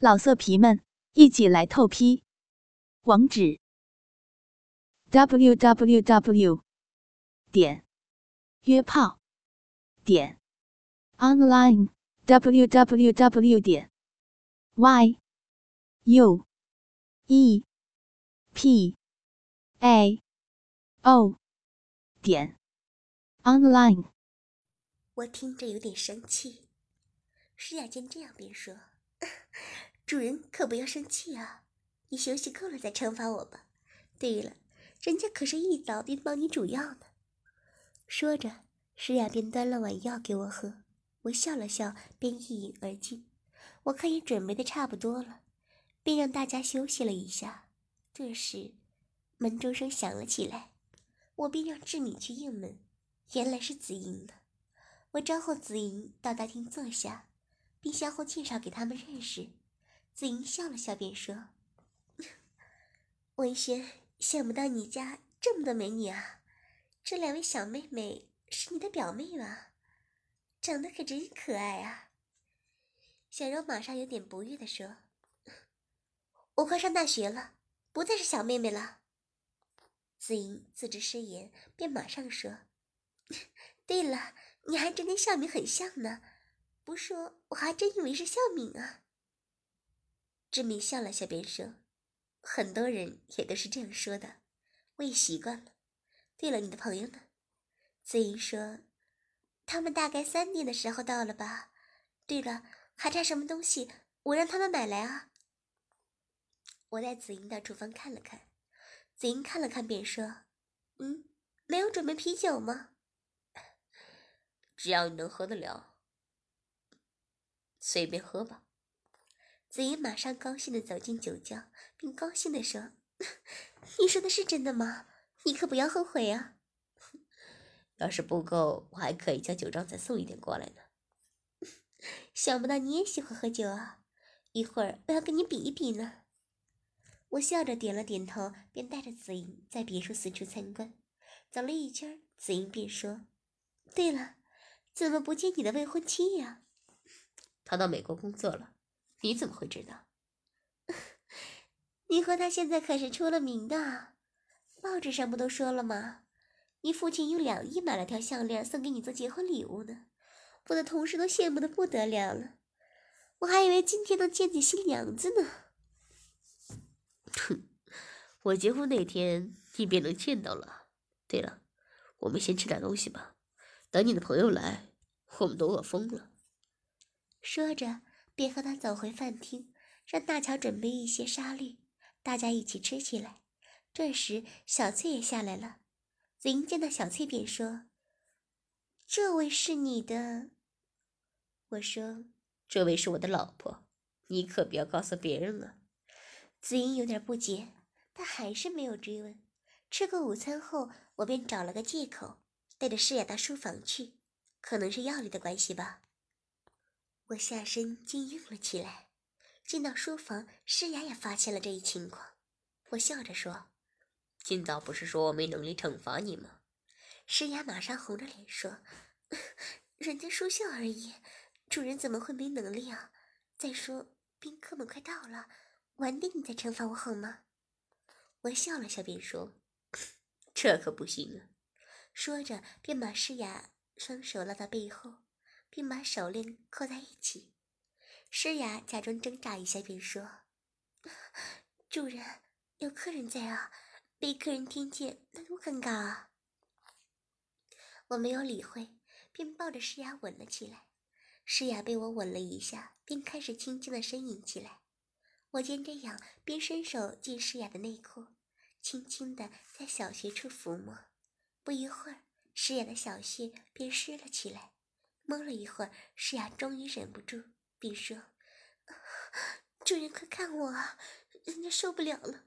老色皮们，一起来透批！网址：w w w 点约炮点 online w w w 点 y u e p a o 点 online。我听着有点生气。施雅见这样，便说。主人可不要生气啊！你休息够了再惩罚我吧。对了，人家可是一早便帮你煮药呢。说着，诗雅便端了碗药给我喝。我笑了笑，便一饮而尽。我看也准备的差不多了，便让大家休息了一下。这时，门钟声响了起来，我便让志敏去应门。原来是紫莹呢。我招呼紫莹到大厅坐下。并相互介绍给他们认识。子英笑了笑，便说：“文轩，想不到你家这么多美女啊！这两位小妹妹是你的表妹吧？长得可真可爱啊！”小柔马上有点不悦地说：“我快上大学了，不再是小妹妹了。”子英自知失言，便马上说：“ 对了，你还真跟小敏很像呢。”不说，我还真以为是孝敏啊。志明笑了笑，便说：“很多人也都是这样说的，我也习惯了。对了，你的朋友呢？”子英说：“他们大概三点的时候到了吧。对了，还差什么东西？我让他们买来啊。”我带子英到厨房看了看，子英看了看，便说：“嗯，没有准备啤酒吗？只要你能喝得了。”随便喝吧。子怡马上高兴的走进酒窖，并高兴的说：“你说的是真的吗？你可不要后悔啊！要是不够，我还可以叫酒庄再送一点过来呢。想不到你也喜欢喝酒啊！一会儿我要跟你比一比呢。”我笑着点了点头，便带着子莹在别墅四处参观。走了一圈，子莹便说：“对了，怎么不见你的未婚妻呀？”她到美国工作了，你怎么会知道？你和他现在可是出了名的，报纸上不都说了吗？你父亲用两亿买了条项链送给你做结婚礼物呢，我的同事都羡慕的不得了了。我还以为今天能见见新娘子呢。哼，我结婚那天你便能见到了。对了，我们先吃点东西吧，等你的朋友来，我们都饿疯了。说着，便和他走回饭厅，让大乔准备一些沙律，大家一起吃起来。这时，小翠也下来了。子英见到小翠，便说：“这位是你的。”我说：“这位是我的老婆，你可不要告诉别人啊。”子英有点不解，但还是没有追问。吃过午餐后，我便找了个借口，带着诗雅到书房去，可能是药力的关系吧。我下身竟硬了起来。进到书房，诗雅也发现了这一情况。我笑着说：“今早不是说我没能力惩罚你吗？”诗雅马上红着脸说：“ 人家说笑而已，主人怎么会没能力啊？再说宾客们快到了，晚点你再惩罚我好吗？”我笑了笑，便说：“ 这可不行啊！”说着，便把诗雅双手拉到背后。并把手链扣在一起，诗雅假装挣扎一下，便说：“主人，有客人在啊，被客人听见那多尴尬啊！”我没有理会，便抱着诗雅吻了起来。诗雅被我吻了一下，便开始轻轻的呻吟起来。我见这样，便伸手进诗雅的内裤，轻轻的在小穴处抚摸。不一会儿，诗雅的小穴便湿了起来。摸了一会儿，诗雅终于忍不住，并说：“主人，快看我啊，人家受不了了。”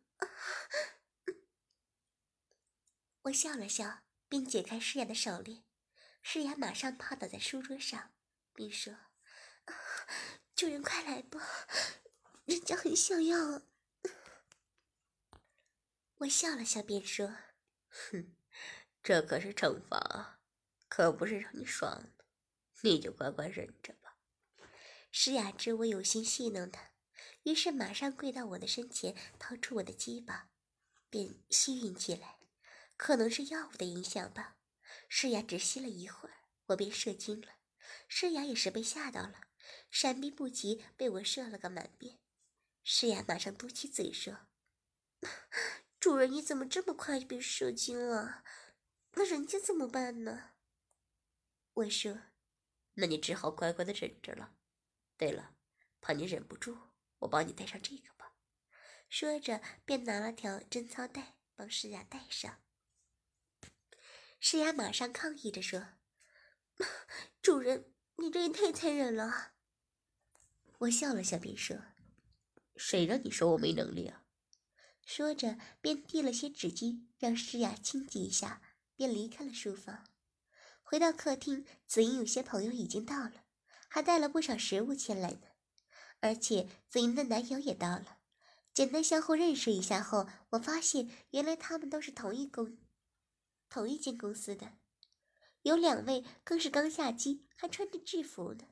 我笑了笑，并解开诗雅的手链。诗雅马上趴倒在书桌上，并说：“主人，快来吧，人家很想要。”我笑了笑，便说：“哼，这可是惩罚，可不是让你爽。”你就乖乖忍着吧。诗雅知我有心戏弄她，于是马上跪到我的身前，掏出我的鸡巴，便吸吮起来。可能是药物的影响吧，诗雅只吸了一会儿，我便射精了。诗雅也是被吓到了，闪避不及，被我射了个满面。诗雅马上嘟起嘴说：“ 主人，你怎么这么快就被射精了？那人家怎么办呢？”我说：“那你只好乖乖的忍着了。对了，怕你忍不住，我帮你戴上这个吧。”说着，便拿了条贞操带帮诗雅戴上。诗雅马上抗议着说：“ 主人，你这也太残忍了。”我笑了笑，便说：“谁让你说我没能力啊？”说着，便递了些纸巾让诗雅清洁一下，便离开了书房。回到客厅，子英有些朋友已经到了，还带了不少食物前来呢。而且子英的男友也到了，简单相互认识一下后，我发现原来他们都是同一公。同一间公司的，有两位更是刚下机，还穿着制服呢。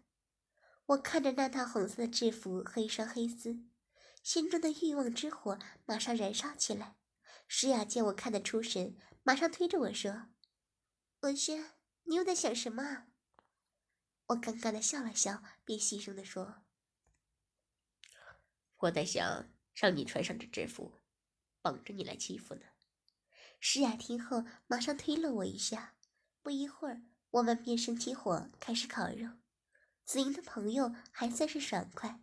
我看着那套红色的制服和一双黑丝，心中的欲望之火马上燃烧起来。诗雅见我看得出神，马上推着我说：“文轩，你又在想什么？”我尴尬的笑了笑，便细声的说：“我在想让你穿上这制服，绑着你来欺负呢。”诗雅听后，马上推了我一下。不一会儿，我们便生起火，开始烤肉。子英的朋友还算是爽快。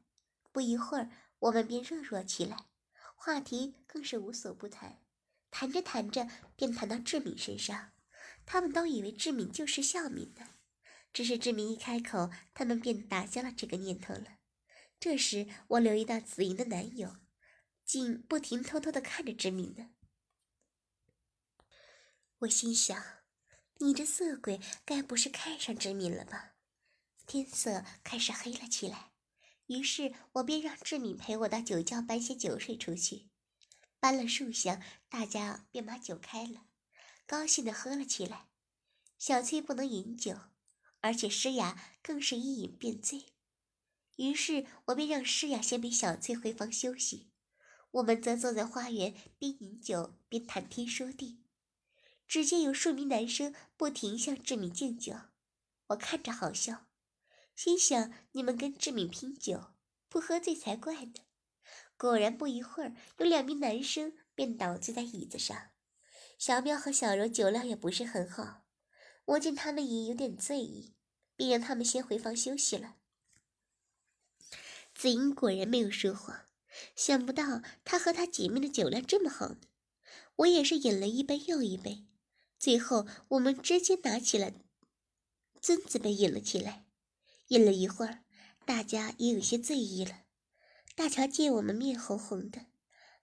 不一会儿，我们便热络起来，话题更是无所不谈。谈着谈着，便谈到志敏身上。他们都以为志敏就是孝敏的，只是志敏一开口，他们便打消了这个念头了。这时，我留意到子莹的男友，竟不停偷偷的看着志敏呢。我心想，你这色鬼该不是看上志敏了吧？天色开始黑了起来，于是我便让志敏陪我到酒窖搬些酒水出去。搬了数箱，大家便把酒开了，高兴的喝了起来。小翠不能饮酒，而且诗雅更是一饮便醉，于是我便让诗雅先陪小翠回房休息，我们则坐在花园边饮酒边谈天说地。只见有数名男生不停向志敏敬酒，我看着好笑，心想：你们跟志敏拼酒，不喝醉才怪呢。果然，不一会儿，有两名男生便倒坐在椅子上。小喵和小柔酒量也不是很好，我见他们也有点醉意，便让他们先回房休息了。子英果然没有说谎，想不到她和她姐妹的酒量这么好呢。我也是饮了一杯又一杯。最后，我们直接拿起了尊子杯饮了起来。饮了一会儿，大家也有些醉意了。大乔见我们面红红的，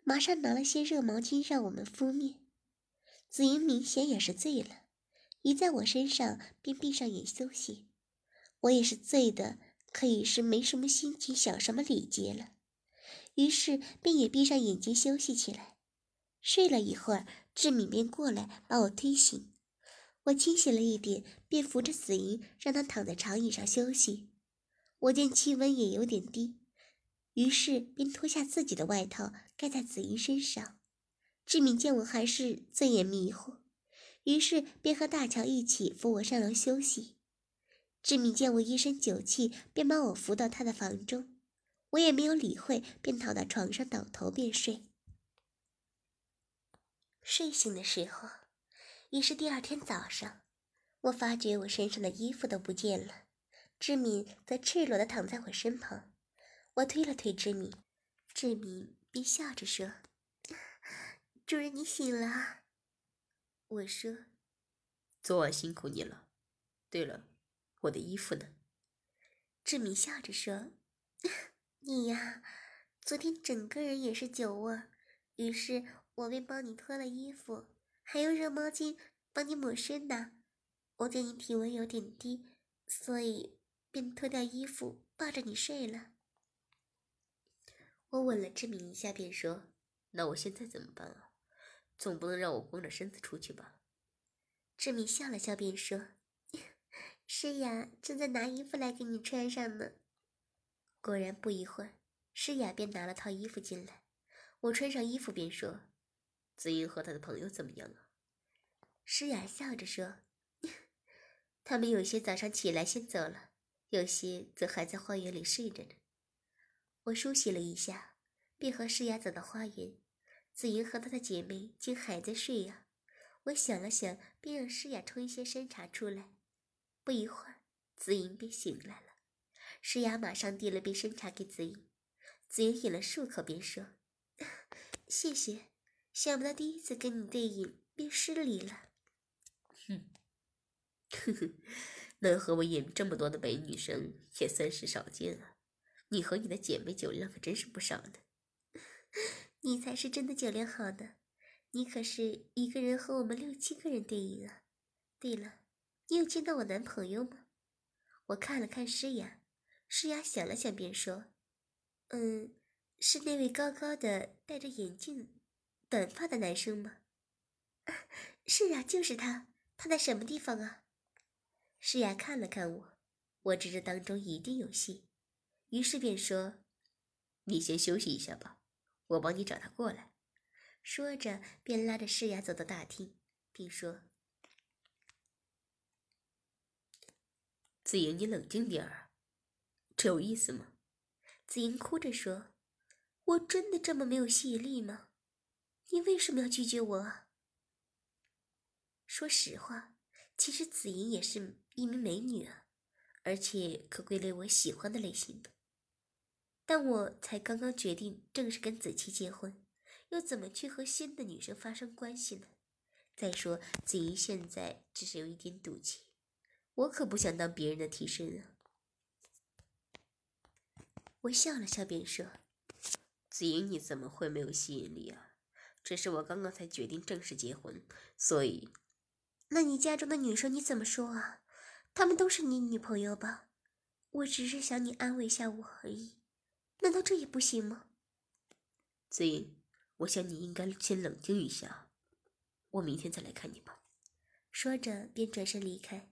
马上拿了些热毛巾让我们敷面。紫英明显也是醉了，一在我身上便闭上眼休息。我也是醉的，可以是没什么心情想什么礼节了，于是便也闭上眼睛休息起来。睡了一会儿。志敏便过来把我推醒，我清醒了一点，便扶着紫莹让她躺在长椅上休息。我见气温也有点低，于是便脱下自己的外套盖在紫莹身上。志敏见我还是醉眼迷糊，于是便和大乔一起扶我上楼休息。志敏见我一身酒气，便把我扶到他的房中，我也没有理会，便躺到床上倒头便睡。睡醒的时候，已是第二天早上。我发觉我身上的衣服都不见了，志敏则赤裸的躺在我身旁。我推了推志敏，志敏便笑着说：“主人，你醒了。”我说：“昨晚辛苦你了。对了，我的衣服呢？”志敏笑着说：“ 你呀，昨天整个人也是酒窝，于是。”我便帮你脱了衣服，还用热毛巾帮你抹身呢。我见你体温有点低，所以便脱掉衣服抱着你睡了。我吻了志敏一下，便说：“那我现在怎么办啊？总不能让我光着身子出去吧？”志敏笑了笑，便说：“ 诗雅，正在拿衣服来给你穿上呢。”果然，不一会儿，诗雅便拿了套衣服进来，我穿上衣服便说：“子英和他的朋友怎么样啊？”诗雅笑着说：“ 他们有些早上起来先走了，有些则还在花园里睡着呢。”我梳洗了一下，便和诗雅走到花园。子英和她的姐妹竟还在睡呀。我想了想，便让诗雅冲一些参茶出来。不一会儿，子英便醒来了。诗雅马上递了杯参茶给子英。子英饮了数口，便说：“ 谢谢，想不到第一次跟你对饮便失礼了。”哼，呵呵，能和我饮这么多的美女生也算是少见啊。你和你的姐妹酒量可真是不少呢。你才是真的酒量好呢，你可是一个人和我们六七个人对饮啊。对了，你有见到我男朋友吗？我看了看诗雅，诗雅想了想，便说：“嗯，是那位高高的、戴着眼镜、短发的男生吗？”“ 是啊，就是他。他在什么地方啊？”诗雅看了看我，我知这当中一定有戏，于是便说：“你先休息一下吧。”我帮你找他过来，说着便拉着诗雅走到大厅，并说：“子莹，你冷静点儿，这有意思吗？”子莹哭着说：“我真的这么没有吸引力吗？你为什么要拒绝我？”说实话，其实子莹也是一名美女啊，而且可归类我喜欢的类型的。但我才刚刚决定正式跟子期结婚，又怎么去和新的女生发生关系呢？再说子怡现在只是有一点赌气，我可不想当别人的替身啊。我笑了笑，便说：“子怡，你怎么会没有吸引力啊？只是我刚刚才决定正式结婚，所以……那你家中的女生你怎么说啊？她们都是你女朋友吧？我只是想你安慰一下我而已。”难道这也不行吗？子英，我想你应该先冷静一下，我明天再来看你吧。说着便转身离开，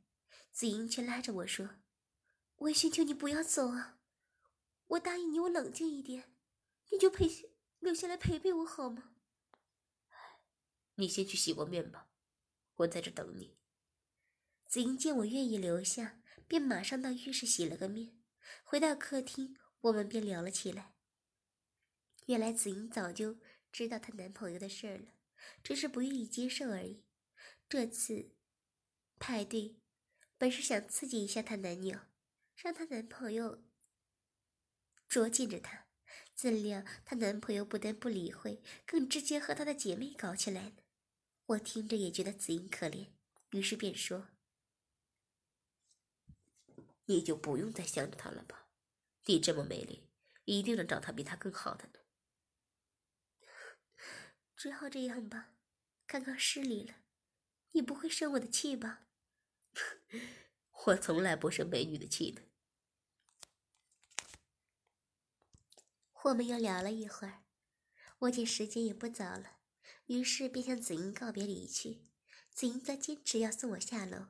子英却拉着我说：“我寻求你不要走啊！我答应你，我冷静一点，你就陪留下来陪陪我好吗？”你先去洗过面吧，我在这等你。子英见我愿意留下，便马上到浴室洗了个面，回到客厅。我们便聊了起来。原来紫英早就知道她男朋友的事儿了，只是不愿意接受而已。这次派对本是想刺激一下她男友，让她男朋友捉紧着她，怎料她男朋友不但不理会，更直接和她的姐妹搞起来了。我听着也觉得紫英可怜，于是便说：“你就不用再想着他了吧。”你这么美丽，一定能找他比他更好的呢。只好这样吧，刚刚失礼了，你不会生我的气吧？我从来不生美女的气的。我们又聊了一会儿，我见时间也不早了，于是便向子英告别离去。子英则坚持要送我下楼，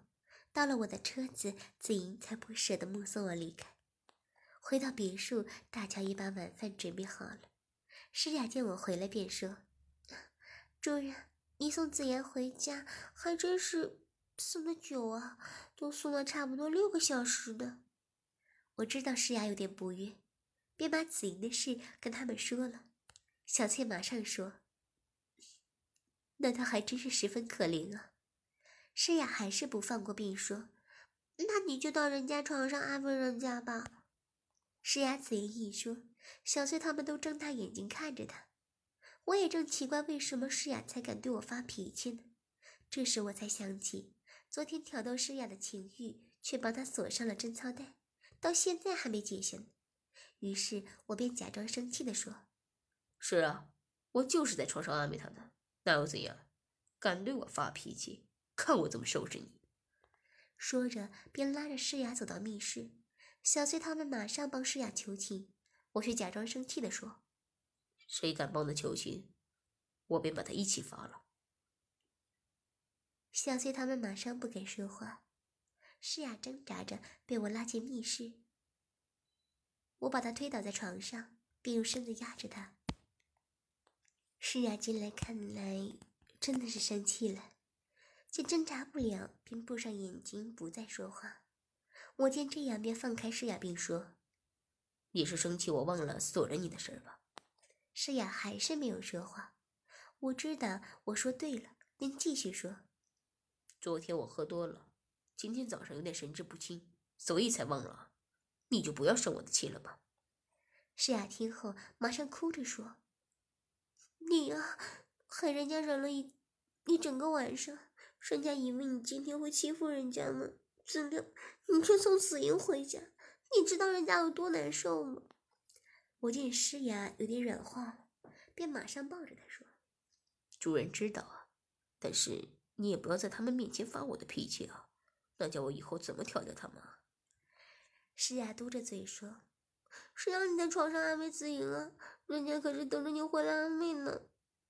到了我的车子，子英才不舍得目送我离开。回到别墅，大乔已把晚饭准备好了。诗雅见我回来，便说：“主人，你送子言回家还真是送的久啊，都送了差不多六个小时呢。”我知道诗雅有点不悦，便把子莹的事跟他们说了。小翠马上说：“那他还真是十分可怜啊。”诗雅还是不放过，并说：“那你就到人家床上安慰人家吧。”诗雅此言一说，小翠他们都睁大眼睛看着他。我也正奇怪为什么诗雅才敢对我发脾气呢？这时我才想起，昨天挑逗诗雅的情欲，却帮她锁上了贞操带，到现在还没解下呢。于是我便假装生气地说：“是啊，我就是在床上安慰她的，那又怎样？敢对我发脾气，看我怎么收拾你！”说着，便拉着诗雅走到密室。小翠他们马上帮诗雅求情，我却假装生气地说：“谁敢帮他求情，我便把他一起罚了。”小翠他们马上不敢说话，诗雅挣扎着被我拉进密室，我把她推倒在床上，便用身子压着他。诗雅进来看来真的是生气了，见挣扎不了，便闭上眼睛不再说话。我见这样，便放开施雅，并说：“你是生气我忘了锁着你的事儿吧？”施雅还是没有说话。我知道我说对了，便继续说：“昨天我喝多了，今天早上有点神志不清，所以才忘了。你就不要生我的气了吧。”施雅听后马上哭着说：“你呀，害人家忍了一一整个晚上，人家以为你今天会欺负人家呢。”怎料你却送死婴回家，你知道人家有多难受吗？我见诗雅有点软化，便马上抱着她说：“主人知道啊，但是你也不要在他们面前发我的脾气啊，那叫我以后怎么调教他们？”诗雅嘟着嘴说：“谁让你在床上安慰子莹啊？人家可是等着你回来安慰呢。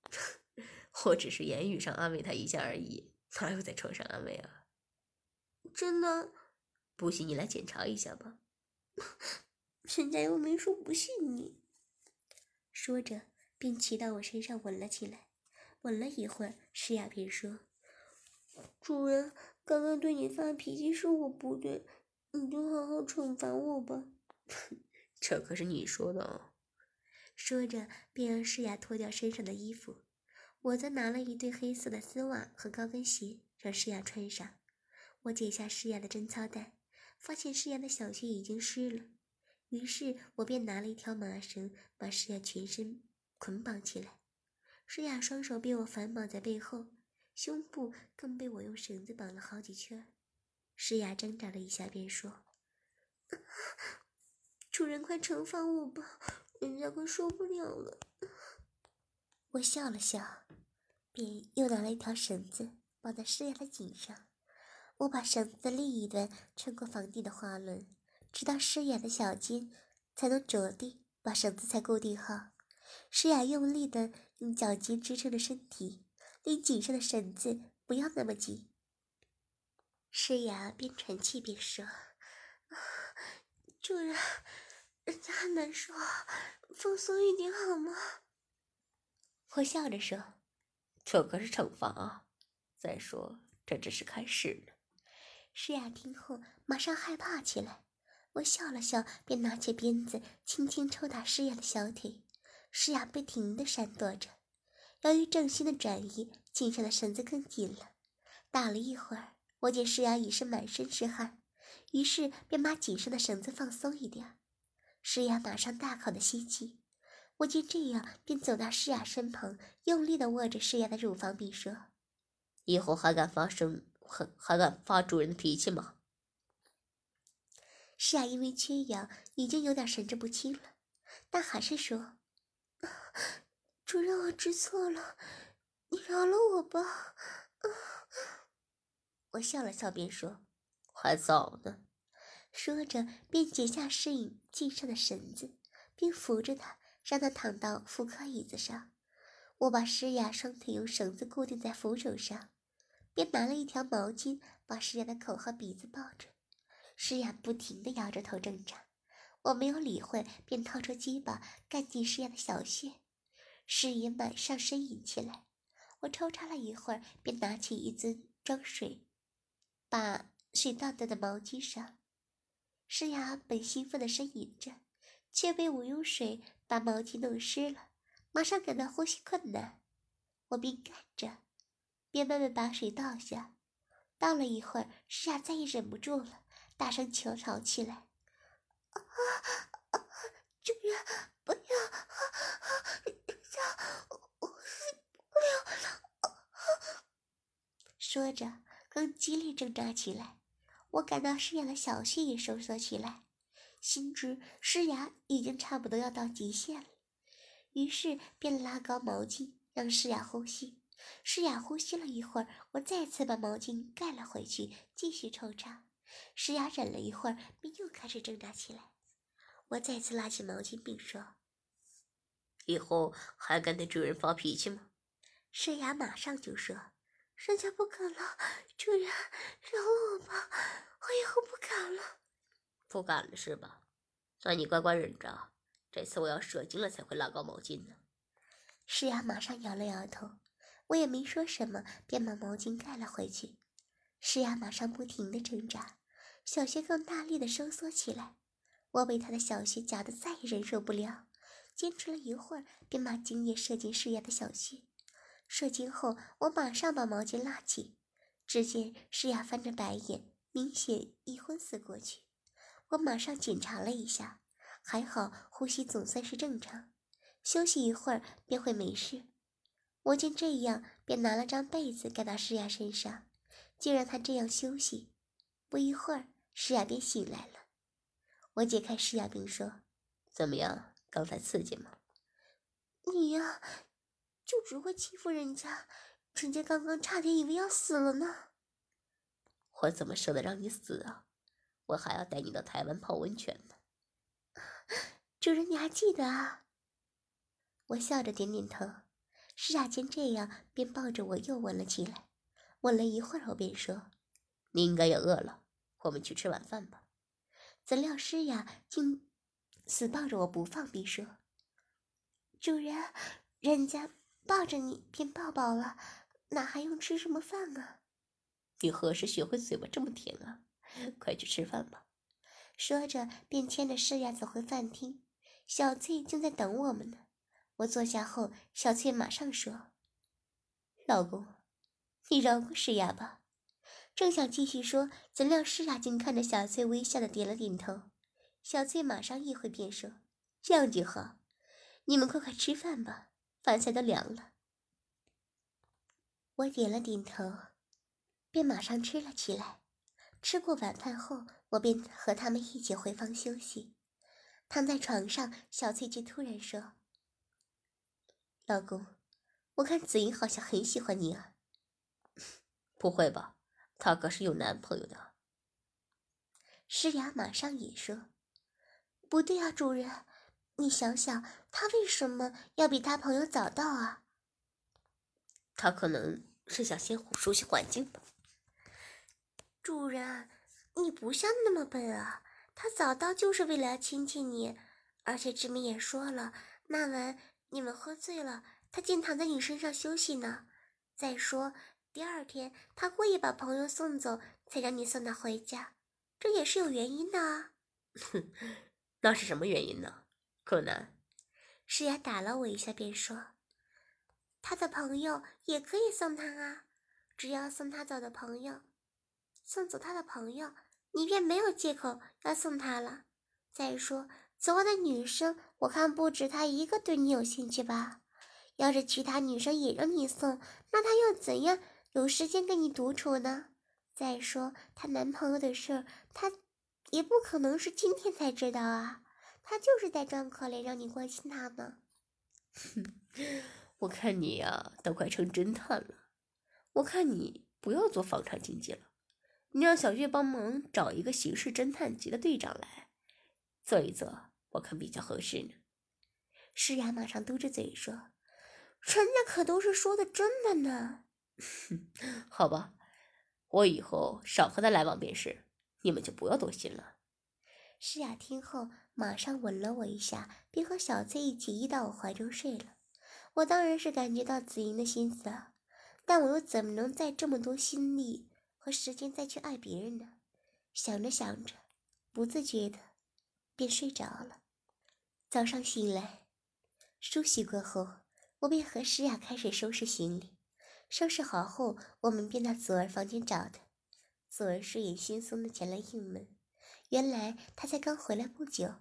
”我只是言语上安慰他一下而已，哪有在床上安慰啊？真的，不信你来检查一下吧。人家又没说不信你。说着，便骑到我身上吻了起来。吻了一会儿，诗雅便说：“主人，刚刚对你发脾气是我不对，你就好好惩罚我吧。”这可是你说的哦。说着，便让诗雅脱掉身上的衣服。我则拿了一对黑色的丝袜和高跟鞋，让诗雅穿上。我解下诗雅的贞操带，发现诗雅的小穴已经湿了，于是我便拿了一条麻绳，把诗雅全身捆绑起来。诗雅双手被我反绑在背后，胸部更被我用绳子绑了好几圈。诗雅挣扎了一下，便说：“ 主人，快惩罚我吧，人家快受不了了。”我笑了笑，便又拿了一条绳子绑在诗雅的颈上。我把绳子的另一端穿过房顶的滑轮，直到诗雅的小肩才能着地，把绳子才固定好。诗雅用力的用脚尖支撑着身体，令颈上的绳子不要那么紧。诗雅边喘气边说：“主人，人家很难受，放松一点好吗？”我笑着说：“这可是惩罚啊！再说，这只是开始。”诗雅听后，马上害怕起来。我笑了笑，便拿起鞭子，轻轻抽打诗雅的小腿。诗雅不停地闪躲着。由于重心的转移，颈上的绳子更紧了。打了一会儿，我见诗雅已是满身是汗，于是便把紧上的绳子放松一点。诗雅马上大口的吸气。我见这样，便走到诗雅身旁，用力的握着诗雅的乳房，并说：“以后还敢发生？”还敢发主人的脾气吗？是啊，因为缺氧，已经有点神志不清了，但还是说：“ 主人，我知错了，你饶了我吧。”我笑了笑，便说：“还早呢。”说着，便解下适应颈上的绳子，并扶着他，让他躺到妇科椅子上。我把诗雅双腿用绳子固定在扶手上。便拿了一条毛巾，把诗雅的口和鼻子抱着。诗雅不停地摇着头挣扎，我没有理会，便掏出鸡巴干进诗雅的小穴。诗雅马上呻吟起来。我抽插了一会儿，便拿起一樽装水，把水倒在了毛巾上。诗雅本兴奋地呻吟着，却被我用水把毛巾弄湿了，马上感到呼吸困难。我便干着。便慢慢把水倒下，倒了一会儿，诗雅再也忍不住了，大声求饶起来：“啊啊！主人，不要！人家我受不了了！”说着，更激烈挣扎起来。我感到诗雅的小穴也收缩起来，心知诗雅已经差不多要到极限了，于是便拉高毛巾，让诗雅呼吸。诗雅呼吸了一会儿，我再次把毛巾盖了回去，继续抽插。诗雅忍了一会儿，便又开始挣扎起来。我再次拉起毛巾，并说：“以后还敢对主人发脾气吗？”诗雅马上就说：“人家不敢了，主人，饶了我吧，我以后不敢了。”不敢了是吧？那你乖乖忍着，这次我要射精了才会拉高毛巾呢。诗雅马上摇了摇头，我也没说什么，便把毛巾盖了回去。诗雅马上不停的挣扎，小穴更大力的收缩起来。我被她的小穴夹得再也忍受不了，坚持了一会儿，便把精液射进诗雅的小穴。射精后，我马上把毛巾拉起，只见诗雅翻着白眼，明显已昏死过去。我马上检查了一下，还好，呼吸总算是正常。休息一会儿便会没事。我见这样，便拿了张被子盖到诗雅身上，就让她这样休息。不一会儿，诗雅便醒来了。我解开诗雅，并说：“怎么样？刚才刺激吗？”“你呀，就只会欺负人家，人家刚刚差点以为要死了呢。”“我怎么舍得让你死啊？我还要带你到台湾泡温泉呢。”“主人，你还记得啊？”我笑着点点头，施雅见这样，便抱着我又吻了起来。吻了一会儿后，便说：“你应该也饿了，我们去吃晚饭吧。”怎料诗雅竟死抱着我不放，便说：“主人，人家抱着你便抱饱了，哪还用吃什么饭啊？”你何时学会嘴巴这么甜啊？快去吃饭吧。说着，便牵着诗雅走回饭厅。小翠正在等我们呢。我坐下后，小翠马上说：“老公，你饶过诗雅吧。”正想继续说，怎料诗雅竟看着小翠，微笑的点了点头。小翠马上一回便说：“这样就好，你们快快吃饭吧，饭菜都凉了。”我点了点头，便马上吃了起来。吃过晚饭后，我便和他们一起回房休息。躺在床上，小翠却突然说。老公，我看子英好像很喜欢你啊。不会吧，她可是有男朋友的。诗雅马上也说：“不对啊，主人，你想想，他为什么要比他朋友早到啊？”他可能是想先熟悉环境吧。主人，你不像那么笨啊！他早到就是为了要亲亲你，而且志明也说了，那晚。你们喝醉了，他竟躺在你身上休息呢。再说，第二天他故意把朋友送走，才让你送他回家，这也是有原因的啊。哼，那是什么原因呢？柯南，诗雅打了我一下，便说：“他的朋友也可以送他啊，只要送他走的朋友，送走他的朋友，你便没有借口要送他了。再说。”所有的女生，我看不止她一个对你有兴趣吧？要是其他女生也让你送，那她又怎样有时间跟你独处呢？再说她男朋友的事儿，她也不可能是今天才知道啊！她就是在装可怜，让你关心她呢。哼，我看你呀，都快成侦探了。我看你不要做房产经纪了，你让小月帮忙找一个刑事侦探局的队长来做一做。我看比较合适呢。诗雅马上嘟着嘴说：“人家可都是说的真的呢。”好吧，我以后少和他来往便是，你们就不要多心了。诗雅听后马上吻了我一下，并和小翠一起依到我怀中睡了。我当然是感觉到紫莹的心思啊，但我又怎么能再这么多心力和时间再去爱别人呢？想着想着，不自觉的便睡着了。早上醒来，梳洗过后，我便和诗雅开始收拾行李。收拾好后，我们便到左儿房间找他。左儿睡眼惺忪的前来应门，原来他才刚回来不久。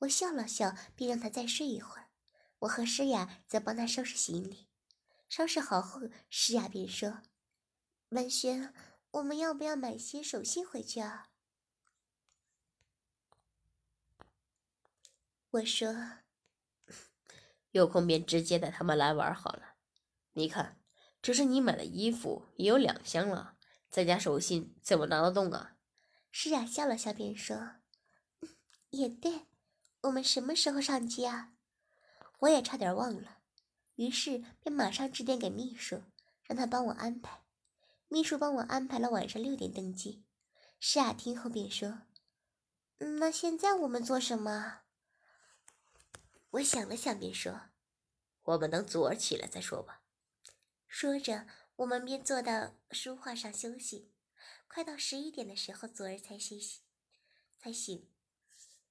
我笑了笑，便让他再睡一会儿。我和诗雅则帮他收拾行李。收拾好后，诗雅便说：“文轩，我们要不要买些手信回去啊？”我说：“ 有空便直接带他们来玩好了。你看，这是你买的衣服，也有两箱了，再加手信，怎么拿得动啊？”诗雅笑了笑，便说：“也对，我们什么时候上机啊？”我也差点忘了，于是便马上致电给秘书，让他帮我安排。秘书帮我安排了晚上六点登机。诗雅听后便说：“那现在我们做什么？”我想了想，便说：“我们等祖儿起来再说吧。”说着，我们便坐到书画上休息。快到十一点的时候，祖儿才歇息，才醒。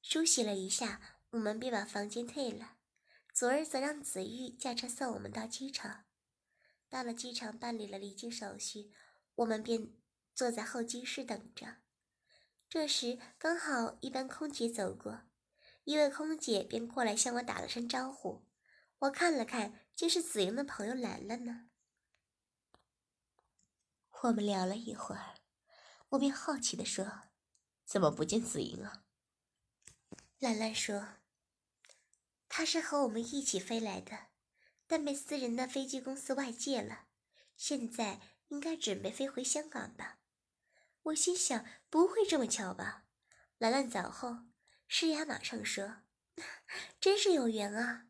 梳洗了一下，我们便把房间退了。祖儿则让子玉驾车送我们到机场。到了机场，办理了离境手续，我们便坐在候机室等着。这时，刚好一班空姐走过，一位空姐便过来向我打了声招呼。我看了看，竟是紫莹的朋友兰兰呢。我们聊了一会儿，我便好奇地说：“怎么不见紫莹啊？”兰兰说：“她是和我们一起飞来的，但被私人的飞机公司外借了，现在应该准备飞回香港吧。”我心想：“不会这么巧吧？”兰兰走后，诗雅马上说：“ 真是有缘啊，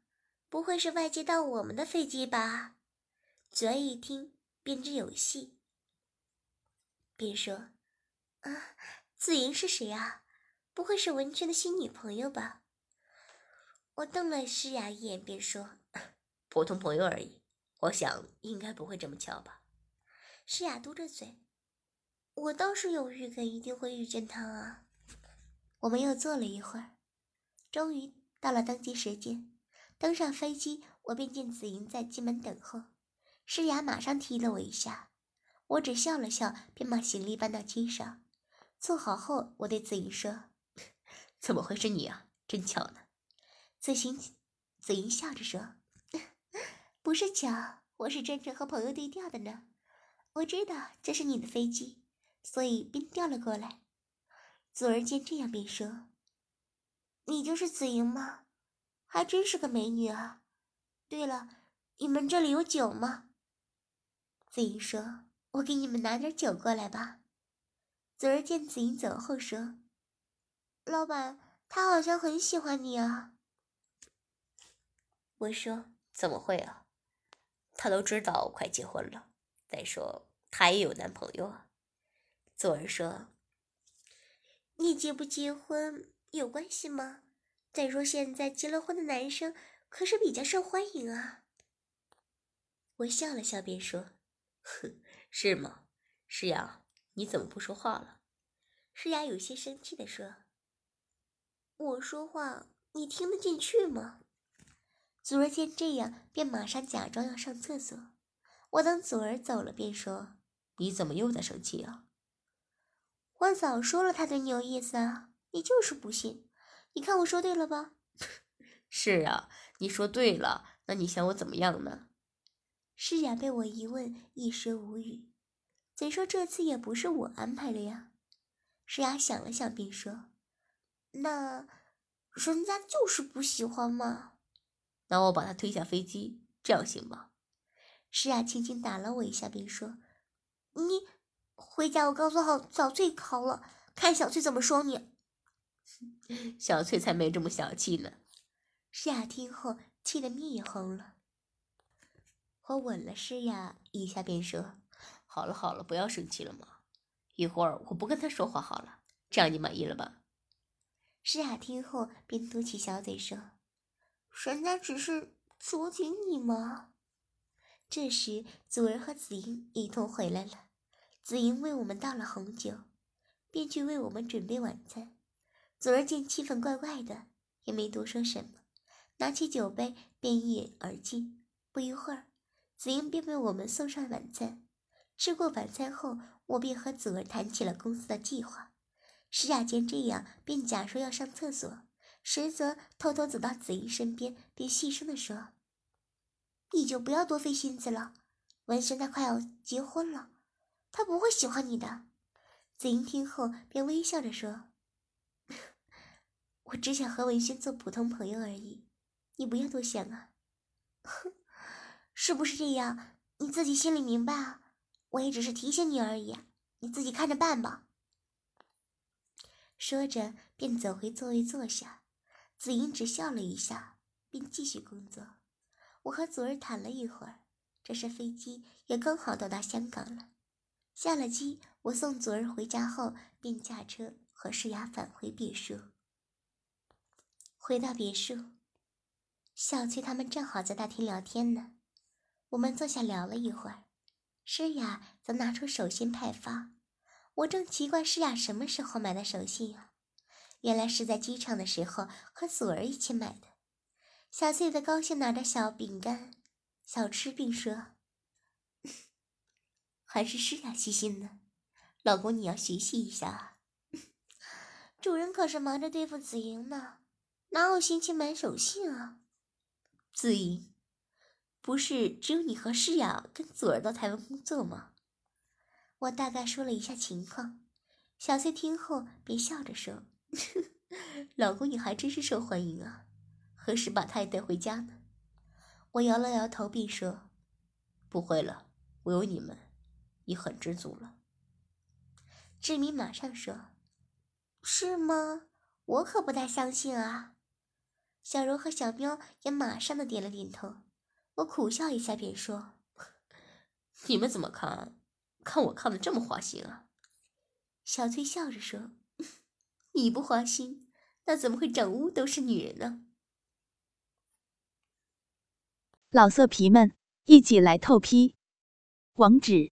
不会是外接到我们的飞机吧？”祖儿一听便知有戏，便说：“啊，子莹是谁啊？”不会是文娟的新女朋友吧？我瞪了诗雅一眼，便说：“ 普通朋友而已。我想应该不会这么巧吧？”诗雅嘟着嘴：“我倒是有预感，一定会遇见他啊。”我们又坐了一会儿，终于到了登机时间。登上飞机，我便见子莹在机门等候。诗雅马上踢了我一下，我只笑了笑，便把行李搬到机上。坐好后，我对子莹说。怎么会是你啊？真巧呢。子行，子莹笑着说：“ 不是巧，我是真正和朋友对调的呢。我知道这是你的飞机，所以便调了过来。”左儿见这样，便说：“你就是紫莹吗？还真是个美女啊。对了，你们这里有酒吗？”紫莹说：“我给你们拿点酒过来吧。”左儿见紫莹走后说。老板，他好像很喜欢你啊。我说怎么会啊？他都知道我快结婚了。再说他也有男朋友啊。左儿说：“你结不结婚有关系吗？再说现在结了婚的男生可是比较受欢迎啊。”我笑了笑，便说：“哼，是吗？诗雅，你怎么不说话了？”诗雅有些生气的说。我说话你听得进去吗？祖儿见这样，便马上假装要上厕所。我等祖儿走了，便说：“你怎么又在生气啊？”我早说了他对你有意思啊，你就是不信。你看我说对了吧？是啊，你说对了。那你想我怎么样呢？诗雅被我一问，一时无语。怎说这次也不是我安排的呀？诗雅想了想，便说。那人家就是不喜欢嘛。那我把他推下飞机，这样行吗？诗雅轻轻打了我一下，便说：“你回家，我告诉好小翠考了，看小翠怎么说你。”小翠才没这么小气呢。诗雅听后气得面也红了。我吻了诗雅一下，便说：“好了好了，不要生气了嘛。一会儿我不跟他说话好了，这样你满意了吧？”诗雅听后，便嘟起小嘴说：“人家只是捉紧你嘛。”这时，祖儿和子英一同回来了。子英为我们倒了红酒，便去为我们准备晚餐。祖儿见气氛怪怪的，也没多说什么，拿起酒杯便一饮而尽。不一会儿，子英便为我们送上晚餐。吃过晚餐后，我便和祖儿谈起了公司的计划。石雅见这样，便假说要上厕所，实则偷偷走到子英身边，便细声地说：“你就不要多费心思了，文轩他快要结婚了，他不会喜欢你的。”子英听后便微笑着说：“我只想和文轩做普通朋友而已，你不要多想啊。”“哼，是不是这样？你自己心里明白啊。我也只是提醒你而已，你自己看着办吧。”说着，便走回座位坐下。紫英只笑了一下，便继续工作。我和祖儿谈了一会儿，这时飞机也刚好到达香港了。下了机，我送祖儿回家后，便驾车和诗雅返回别墅。回到别墅，小翠他们正好在大厅聊天呢，我们坐下聊了一会儿。诗雅则拿出手信派发，我正奇怪诗雅什么时候买的手信啊？原来是在机场的时候和祖儿一起买的。小翠的高兴拿着小饼干、小吃，并说：“还是诗雅细心呢，老公你要学习一下。主人可是忙着对付紫莹呢，哪有心情买手信啊？”子莹，不是只有你和诗雅跟祖儿到台湾工作吗？我大概说了一下情况，小翠听后便笑着说：“ 老公，你还真是受欢迎啊！何时把他也带回家呢？”我摇了摇头，并说：“不会了，我有你们，已很知足了。”志明马上说：“是吗？我可不太相信啊。”小柔和小喵也马上的点了点头。我苦笑一下，便说：“ 你们怎么看？看我看的这么花心啊？”小翠笑着说：“ 你不花心，那怎么会整屋都是女人呢？”老色皮们，一起来透批！网址